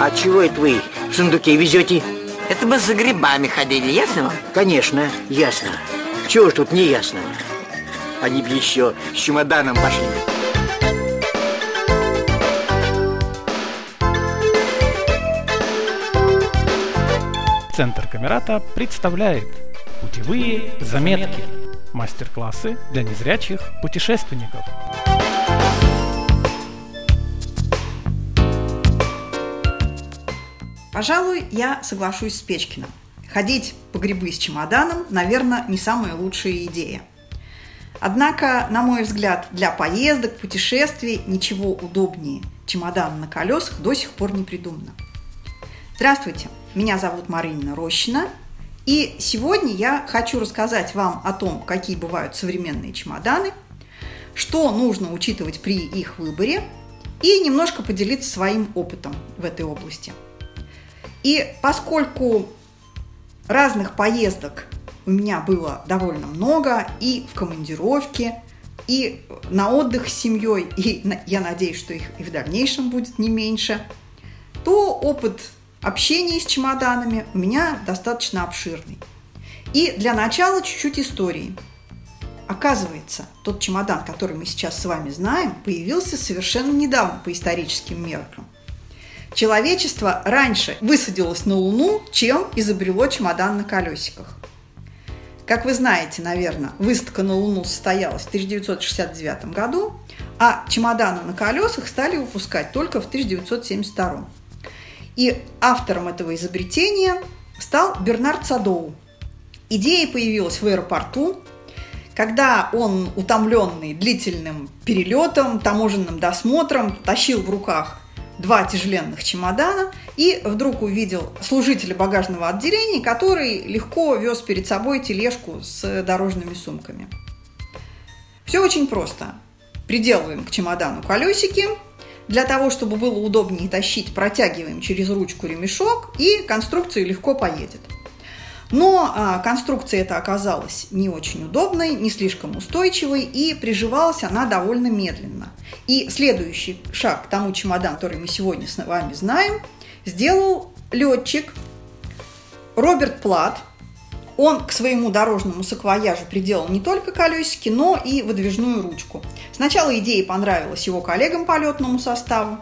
А чего это вы в сундуке везете? Это мы за грибами ходили, ясно вам? Конечно, ясно. Чего ж тут не ясно? Они бы еще с чемоданом пошли. Центр Камерата представляет Путевые заметки Мастер-классы для незрячих путешественников Пожалуй, я соглашусь с Печкиным. Ходить по грибы с чемоданом, наверное, не самая лучшая идея. Однако, на мой взгляд, для поездок, путешествий ничего удобнее чемодана на колесах до сих пор не придумано. Здравствуйте, меня зовут Марина Рощина, и сегодня я хочу рассказать вам о том, какие бывают современные чемоданы, что нужно учитывать при их выборе, и немножко поделиться своим опытом в этой области – и поскольку разных поездок у меня было довольно много и в командировке, и на отдых с семьей, и я надеюсь, что их и в дальнейшем будет не меньше, то опыт общения с чемоданами у меня достаточно обширный. И для начала чуть-чуть истории. Оказывается, тот чемодан, который мы сейчас с вами знаем, появился совершенно недавно по историческим меркам – Человечество раньше высадилось на Луну, чем изобрело чемодан на колесиках. Как вы знаете, наверное, выставка на Луну состоялась в 1969 году, а чемоданы на колесах стали выпускать только в 1972. И автором этого изобретения стал Бернард Садоу. Идея появилась в аэропорту, когда он, утомленный длительным перелетом, таможенным досмотром, тащил в руках два тяжеленных чемодана и вдруг увидел служителя багажного отделения, который легко вез перед собой тележку с дорожными сумками. Все очень просто. Приделываем к чемодану колесики. Для того, чтобы было удобнее тащить, протягиваем через ручку ремешок, и конструкция легко поедет – но а, конструкция эта оказалась не очень удобной, не слишком устойчивой, и приживалась она довольно медленно. И следующий шаг к тому чемодану, который мы сегодня с вами знаем, сделал летчик Роберт Плат. Он к своему дорожному саквояжу приделал не только колесики, но и выдвижную ручку. Сначала идея понравилась его коллегам по летному составу,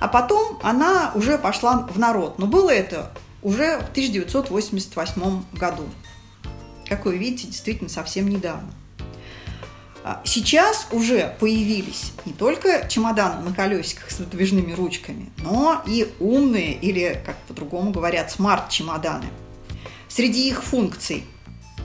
а потом она уже пошла в народ. Но было это уже в 1988 году. Как вы видите, действительно совсем недавно. А, сейчас уже появились не только чемоданы на колесиках с выдвижными ручками, но и умные или, как по-другому говорят, смарт-чемоданы. Среди их функций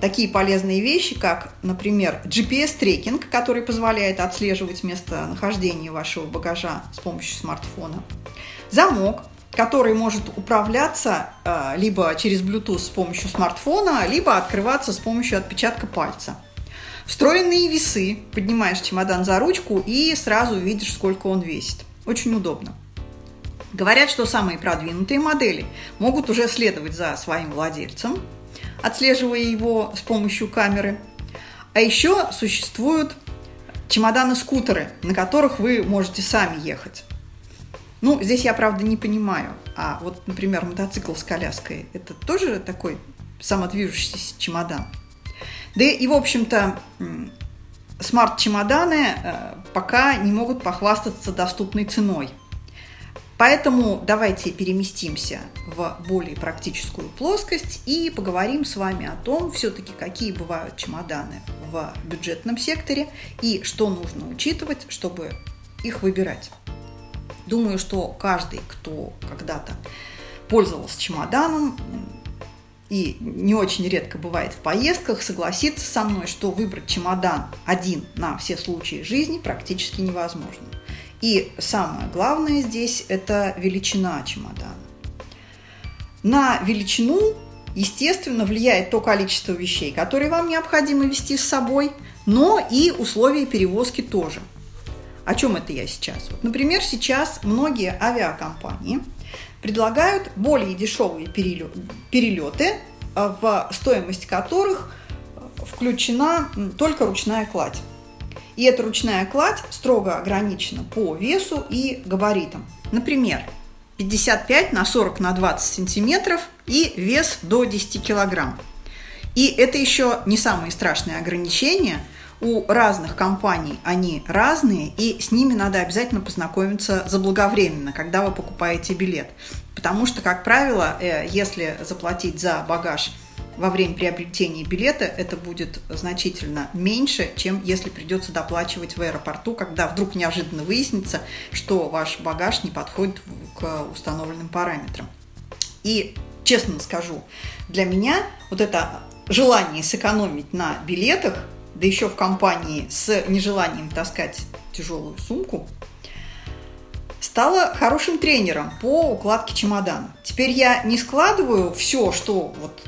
такие полезные вещи, как, например, GPS-трекинг, который позволяет отслеживать местонахождение вашего багажа с помощью смартфона, замок, который может управляться э, либо через Bluetooth с помощью смартфона, либо открываться с помощью отпечатка пальца. Встроенные весы. Поднимаешь чемодан за ручку и сразу видишь, сколько он весит. Очень удобно. Говорят, что самые продвинутые модели могут уже следовать за своим владельцем, отслеживая его с помощью камеры. А еще существуют чемоданы-скутеры, на которых вы можете сами ехать. Ну, здесь я, правда, не понимаю. А вот, например, мотоцикл с коляской – это тоже такой самодвижущийся чемодан. Да и, в общем-то, смарт-чемоданы э, пока не могут похвастаться доступной ценой. Поэтому давайте переместимся в более практическую плоскость и поговорим с вами о том, все-таки какие бывают чемоданы в бюджетном секторе и что нужно учитывать, чтобы их выбирать. Думаю, что каждый, кто когда-то пользовался чемоданом и не очень редко бывает в поездках, согласится со мной, что выбрать чемодан один на все случаи жизни практически невозможно. И самое главное здесь – это величина чемодана. На величину, естественно, влияет то количество вещей, которые вам необходимо вести с собой, но и условия перевозки тоже – о чем это я сейчас? Вот, например, сейчас многие авиакомпании предлагают более дешевые перелеты, э, в стоимость которых э, включена только ручная кладь. И эта ручная кладь строго ограничена по весу и габаритам. Например, 55 на 40 на 20 сантиметров и вес до 10 килограмм. И это еще не самые страшные ограничения. У разных компаний они разные, и с ними надо обязательно познакомиться заблаговременно, когда вы покупаете билет. Потому что, как правило, э, если заплатить за багаж во время приобретения билета, это будет значительно меньше, чем если придется доплачивать в аэропорту, когда вдруг неожиданно выяснится, что ваш багаж не подходит к установленным параметрам. И честно скажу, для меня вот это желание сэкономить на билетах, да еще в компании с нежеланием таскать тяжелую сумку, стала хорошим тренером по укладке чемодана. Теперь я не складываю все, что, вот,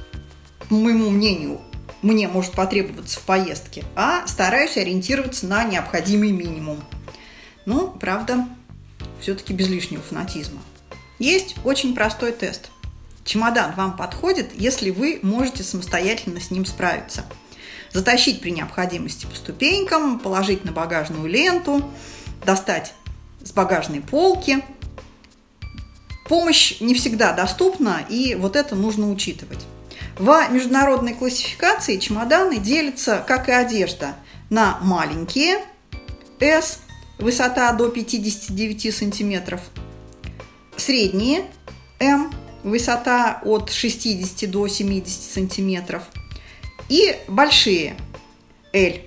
по моему мнению, мне может потребоваться в поездке, а стараюсь ориентироваться на необходимый минимум. Ну, правда, все-таки без лишнего фанатизма. Есть очень простой тест – Чемодан вам подходит, если вы можете самостоятельно с ним справиться. Затащить при необходимости по ступенькам, положить на багажную ленту, достать с багажной полки. Помощь не всегда доступна, и вот это нужно учитывать. В международной классификации чемоданы делятся, как и одежда, на маленькие S, высота до 59 сантиметров, средние M, высота от 60 до 70 сантиметров. И большие L,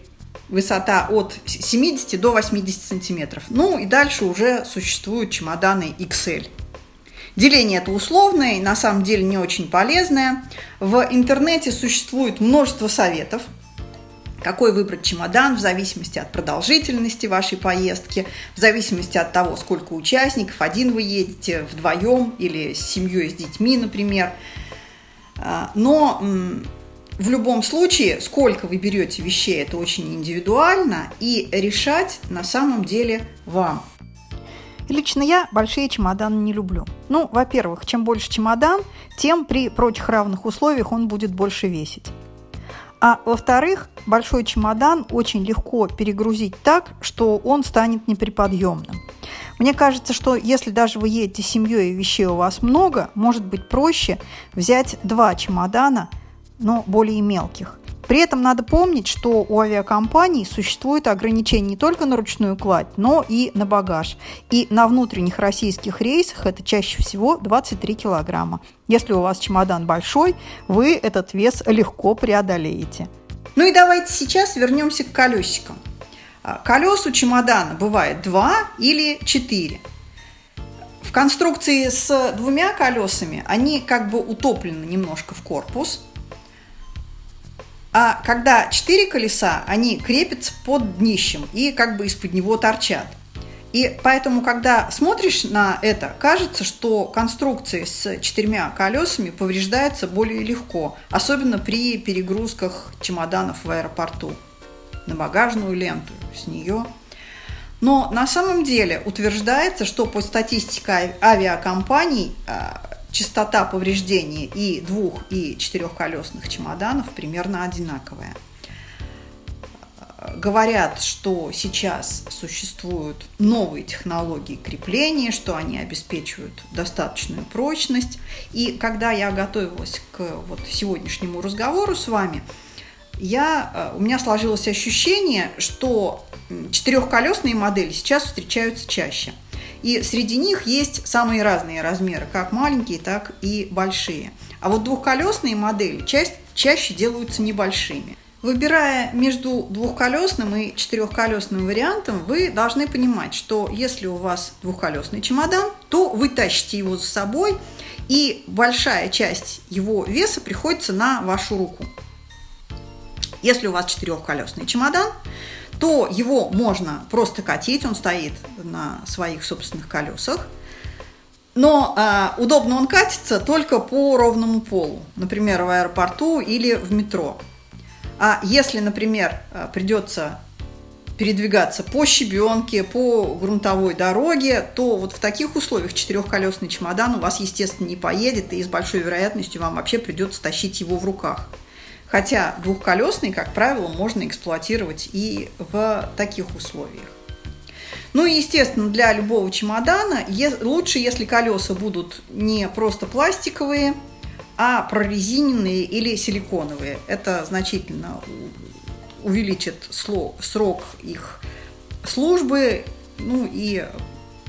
высота от 70 до 80 сантиметров. Ну и дальше уже существуют чемоданы XL. Деление это условное и на самом деле не очень полезное. В интернете существует множество советов – какой выбрать чемодан в зависимости от продолжительности вашей поездки, в зависимости от того, сколько участников, один вы едете, вдвоем или с семьей, с детьми, например. А, но в любом случае, сколько вы берете вещей, это очень индивидуально, и решать на самом деле вам. Лично я большие чемоданы не люблю. Ну, во-первых, чем больше чемодан, тем при прочих равных условиях он будет больше весить. А во-вторых, большой чемодан очень легко перегрузить так, что он станет неприподъемным. Мне кажется, что если даже вы едете с семьей и вещей у вас много, может быть проще взять два чемодана, но более мелких. При этом надо помнить, что у авиакомпаний существует ограничение не только на ручную кладь, но и на багаж. И на внутренних российских рейсах это чаще всего 23 килограмма. Если у вас чемодан большой, вы этот вес легко преодолеете. Ну и давайте сейчас вернемся к колесикам. А, колес у чемодана бывает два или четыре. В конструкции с двумя колесами они как бы утоплены немножко в корпус – а когда четыре колеса, они крепятся под днищем и как бы из-под него торчат. И поэтому, когда смотришь на это, кажется, что конструкция с четырьмя колесами повреждается более легко, особенно при перегрузках чемоданов в аэропорту на багажную ленту с нее. Но на самом деле утверждается, что по статистике авиакомпаний а, частота повреждений и двух- и четырехколесных чемоданов примерно одинаковая. Говорят, что сейчас существуют новые технологии крепления, что они обеспечивают достаточную прочность. И когда я готовилась к вот сегодняшнему разговору с вами, я, э, у меня сложилось ощущение, что четырехколесные модели сейчас встречаются чаще – и среди них есть самые разные размеры, как маленькие, так и большие. А вот двухколесные модели ча- чаще делаются небольшими. Выбирая между двухколесным и четырехколесным вариантом, вы должны понимать, что если у вас двухколесный чемодан, то вы тащите его за собой, и большая часть его веса приходится на вашу руку. Если у вас четырехколесный чемодан, то его можно просто катить, он стоит на своих собственных колесах. Но э, удобно он катится только по ровному полу, например, в аэропорту или в метро. А если, например, э, придется передвигаться по щебенке, по грунтовой дороге, то вот в таких условиях четырехколесный чемодан у вас, естественно, не поедет, и с большой вероятностью вам вообще придется тащить его в руках. Хотя двухколесный, как правило, можно эксплуатировать и в таких условиях. Ну и, естественно, для любого чемодана лучше, если колеса будут не просто пластиковые, а прорезиненные или силиконовые. Это значительно увеличит срок их службы, ну и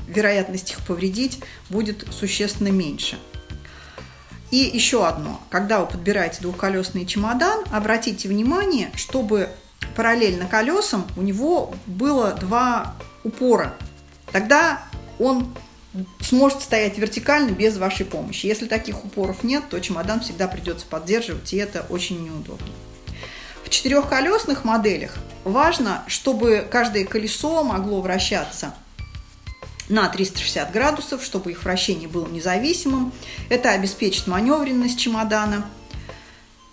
вероятность их повредить будет существенно меньше. И еще одно. Когда вы подбираете двухколесный чемодан, обратите внимание, чтобы параллельно колесам у него было два упора. Тогда он сможет стоять вертикально без вашей помощи. Если таких упоров нет, то чемодан всегда придется поддерживать, и это очень неудобно. В четырехколесных моделях важно, чтобы каждое колесо могло вращаться на 360 градусов, чтобы их вращение было независимым. Это обеспечит маневренность чемодана –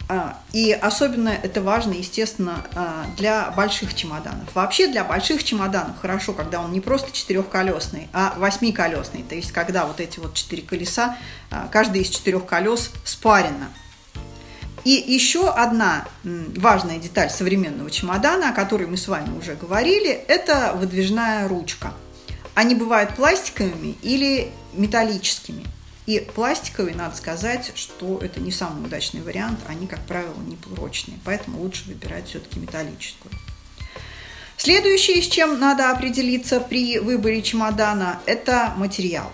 а, и особенно это важно, естественно, а, для больших чемоданов. Вообще для больших чемоданов хорошо, когда он не просто четырехколесный, а восьмиколесный. То есть когда вот эти вот четыре колеса, а, каждый из четырех колес спарено. И еще одна важная деталь современного чемодана, о которой мы с вами уже говорили, это выдвижная ручка. Они бывают пластиковыми или металлическими. И пластиковые, надо сказать, что это не самый удачный вариант, они, как правило, не прочные, поэтому лучше выбирать все-таки металлическую. Следующее, с чем надо определиться при выборе чемодана, это материал.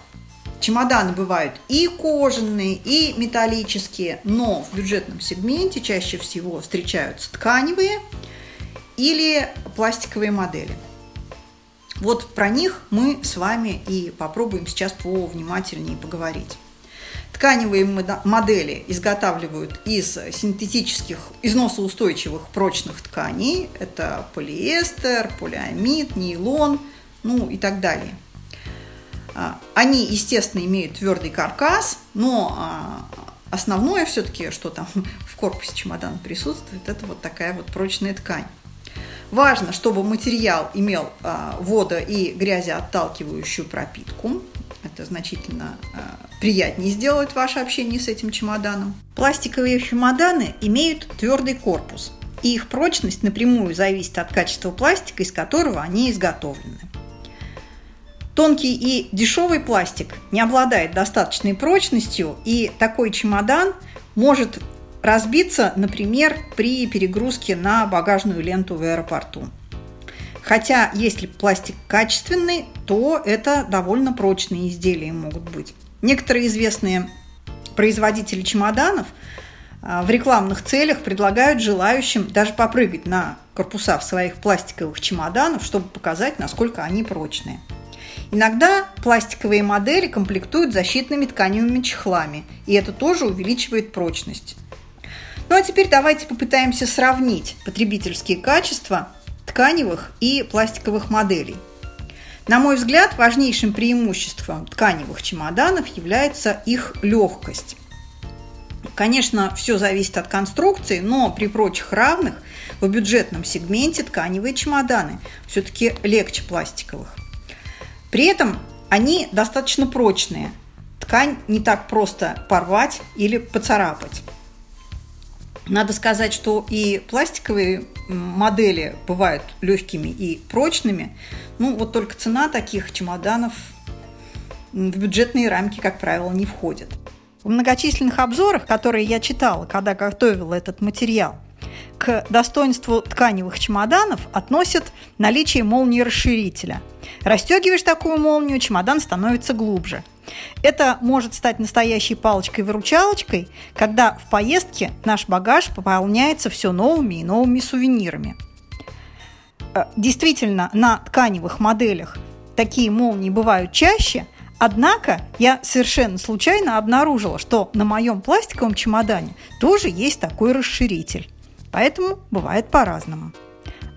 Чемоданы бывают и кожаные, и металлические, но в бюджетном сегменте чаще всего встречаются тканевые или пластиковые модели – вот про них мы с вами и попробуем сейчас повнимательнее поговорить. Тканевые модели изготавливают из синтетических, износоустойчивых прочных тканей. Это полиэстер, полиамид, нейлон, ну и так далее. А, они, естественно, имеют твердый каркас, но а, основное все-таки, что там в корпусе чемодана присутствует, это вот такая вот прочная ткань. Важно, чтобы материал имел а, водо- и грязеотталкивающую пропитку. Это значительно а, приятнее сделать ваше общение с этим чемоданом. Пластиковые чемоданы имеют твердый корпус, и их прочность напрямую зависит от качества пластика, из которого они изготовлены. Тонкий и дешевый пластик не обладает достаточной прочностью, и такой чемодан может разбиться, например, при перегрузке на багажную ленту в аэропорту. Хотя, если пластик качественный, то это довольно прочные изделия могут быть. Некоторые известные производители чемоданов а, в рекламных целях предлагают желающим даже попрыгать на корпуса в своих пластиковых чемоданах, чтобы показать, насколько они прочные. Иногда пластиковые модели комплектуют защитными тканевыми чехлами, и это тоже увеличивает прочность. Ну а теперь давайте попытаемся сравнить потребительские качества тканевых и пластиковых моделей. На мой взгляд, важнейшим преимуществом тканевых чемоданов является их легкость. Конечно, все зависит от конструкции, но при прочих равных в бюджетном сегменте тканевые чемоданы все-таки легче пластиковых. При этом они достаточно прочные. Ткань не так просто порвать или поцарапать. Надо сказать, что и пластиковые модели бывают легкими и прочными. Ну, вот только цена таких чемоданов в бюджетные рамки, как правило, не входит. В многочисленных обзорах, которые я читала, когда готовила этот материал, к достоинству тканевых чемоданов относят наличие молнии расширителя. Расстегиваешь такую молнию, чемодан становится глубже – это может стать настоящей палочкой-выручалочкой, когда в поездке наш багаж пополняется все новыми и новыми сувенирами. Э, действительно, на тканевых моделях такие молнии бывают чаще, однако я совершенно случайно обнаружила, что на моем пластиковом чемодане тоже есть такой расширитель. Поэтому бывает по-разному.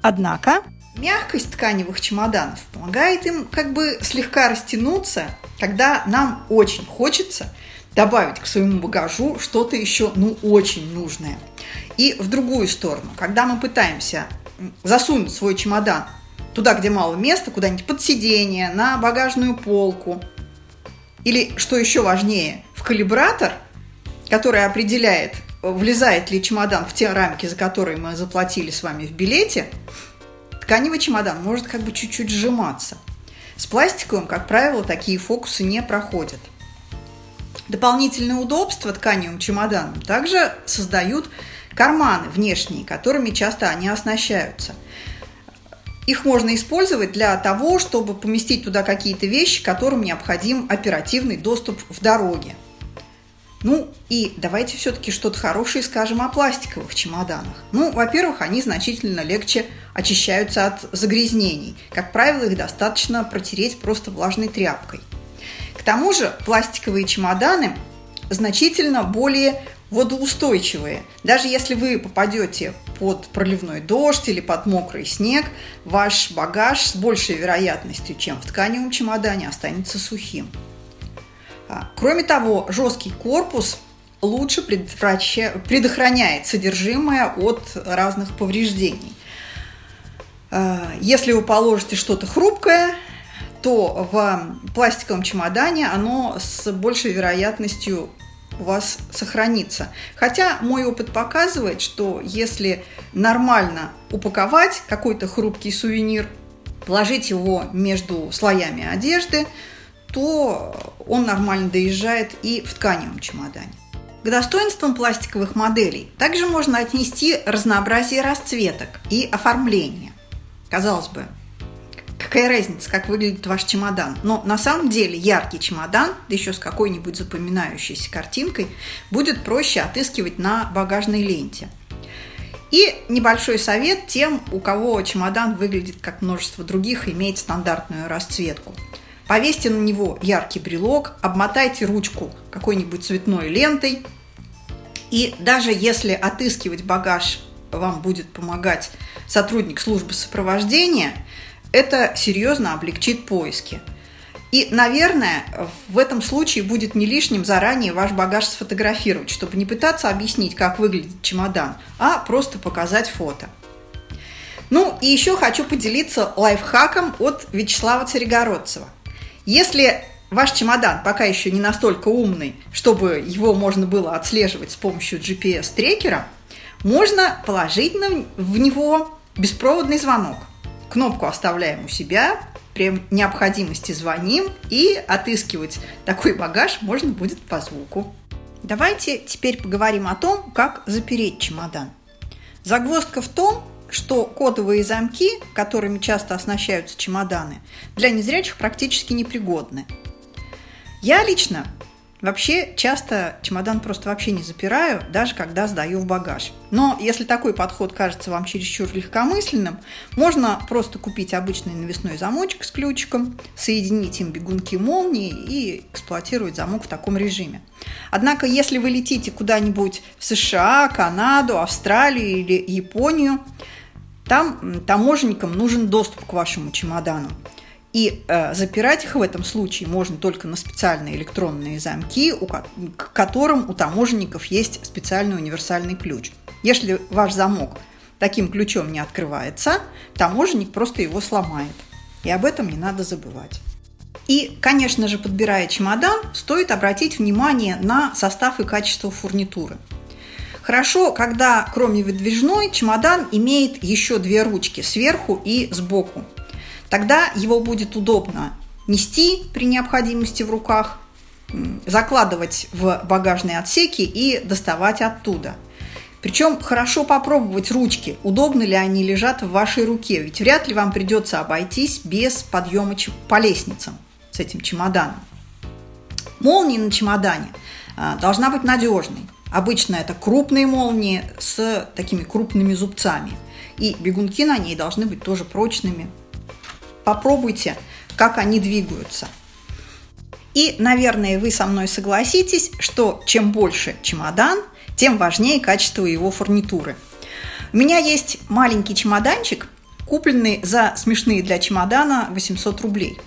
Однако Мягкость тканевых чемоданов помогает им как бы слегка растянуться, когда нам очень хочется добавить к своему багажу что-то еще, ну, очень нужное. И в другую сторону, когда мы пытаемся засунуть свой чемодан туда, где мало места, куда-нибудь под сиденье, на багажную полку, или, что еще важнее, в калибратор, который определяет, влезает ли чемодан в те рамки, за которые мы заплатили с вами в билете – тканевый чемодан может как бы чуть-чуть сжиматься. С пластиковым, как правило, такие фокусы не проходят. Дополнительное удобство тканевым чемоданам также создают карманы внешние, которыми часто они оснащаются. Их можно использовать для того, чтобы поместить туда какие-то вещи, которым необходим оперативный доступ в дороге. Ну и давайте все-таки что-то хорошее скажем о пластиковых чемоданах. Ну, во-первых, они значительно легче очищаются от загрязнений. Как правило, их достаточно протереть просто влажной тряпкой. К тому же пластиковые чемоданы значительно более водоустойчивые. Даже если вы попадете под проливной дождь или под мокрый снег, ваш багаж с большей вероятностью, чем в тканевом чемодане, останется сухим. А, кроме того, жесткий корпус лучше предохраняет содержимое от разных повреждений. А, если вы положите что-то хрупкое, то в пластиковом чемодане оно с большей вероятностью у вас сохранится. Хотя мой опыт показывает, что если нормально упаковать какой-то хрупкий сувенир, положить его между слоями одежды, то он нормально доезжает и в тканевом чемодане. К достоинствам пластиковых моделей также можно отнести разнообразие расцветок и оформления. Казалось бы, какая разница, как выглядит ваш чемодан. Но на самом деле яркий чемодан, да еще с какой-нибудь запоминающейся картинкой, будет проще отыскивать на багажной ленте. И небольшой совет тем, у кого чемодан выглядит как множество других имеет стандартную расцветку – Повесьте на него яркий брелок, обмотайте ручку какой-нибудь цветной лентой. И даже если отыскивать багаж вам будет помогать сотрудник службы сопровождения, это серьезно облегчит поиски. И, наверное, в этом случае будет не лишним заранее ваш багаж сфотографировать, чтобы не пытаться объяснить, как выглядит чемодан, а просто показать фото. Ну и еще хочу поделиться лайфхаком от Вячеслава Царегородцева – если ваш чемодан пока еще не настолько умный, чтобы его можно было отслеживать с помощью GPS-трекера, можно положить в него беспроводный звонок. Кнопку оставляем у себя, при необходимости звоним и отыскивать такой багаж можно будет по звуку. Давайте теперь поговорим о том, как запереть чемодан. Загвоздка в том, что кодовые замки, которыми часто оснащаются чемоданы, для незрячих практически непригодны. Я лично Вообще, часто чемодан просто вообще не запираю, даже когда сдаю в багаж. Но если такой подход кажется вам чересчур легкомысленным, можно просто купить обычный навесной замочек с ключиком, соединить им бегунки молнии и эксплуатировать замок в таком режиме. Однако, если вы летите куда-нибудь в США, Канаду, Австралию или Японию, там таможенникам нужен доступ к вашему чемодану. И э, запирать их в этом случае можно только на специальные электронные замки, у, к которым у таможенников есть специальный универсальный ключ. Если ваш замок таким ключом не открывается, таможенник просто его сломает. И об этом не надо забывать. И, конечно же, подбирая чемодан, стоит обратить внимание на состав и качество фурнитуры – Хорошо, когда кроме выдвижной чемодан имеет еще две ручки сверху и сбоку. Тогда его будет удобно нести при необходимости в руках, закладывать в багажные отсеки и доставать оттуда. Причем хорошо попробовать ручки, удобно ли они лежат в вашей руке, ведь вряд ли вам придется обойтись без подъема по лестницам с этим чемоданом. Молния на чемодане а, должна быть надежной. Обычно это крупные молнии с такими крупными зубцами. И бегунки на ней должны быть тоже прочными. Попробуйте, как они двигаются. И, наверное, вы со мной согласитесь, что чем больше чемодан, тем важнее качество его фурнитуры. У меня есть маленький чемоданчик, купленный за смешные для чемодана 800 рублей.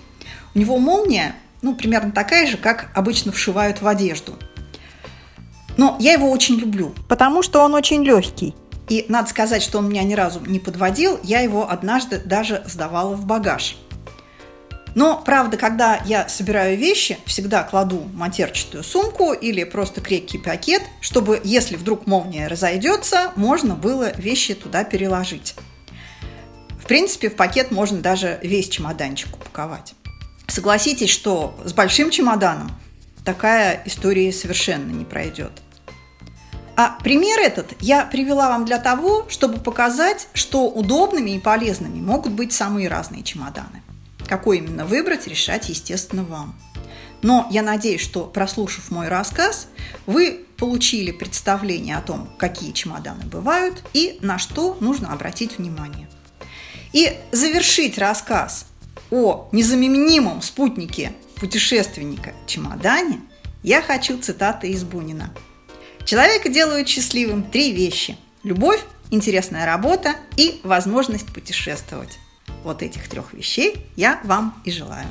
У него молния, ну, примерно такая же, как обычно вшивают в одежду – но я его очень люблю, потому что он очень легкий. И надо сказать, что он меня ни разу не подводил, я его однажды даже сдавала в багаж. Но, правда, когда я собираю вещи, всегда кладу матерчатую сумку или просто крепкий пакет, чтобы, если вдруг молния разойдется, можно было вещи туда переложить. В принципе, в пакет можно даже весь чемоданчик упаковать. Согласитесь, что с большим чемоданом такая история совершенно не пройдет. А пример этот я привела вам для того, чтобы показать, что удобными и полезными могут быть самые разные чемоданы. Какой именно выбрать, решать, естественно, вам. Но я надеюсь, что, прослушав мой рассказ, вы получили представление о том, какие чемоданы бывают и на что нужно обратить внимание. И завершить рассказ о незаменимом спутнике путешественника чемодане я хочу цитаты из Бунина. Человека делают счастливым три вещи – любовь, интересная работа и возможность путешествовать. Вот этих трех вещей я вам и желаю.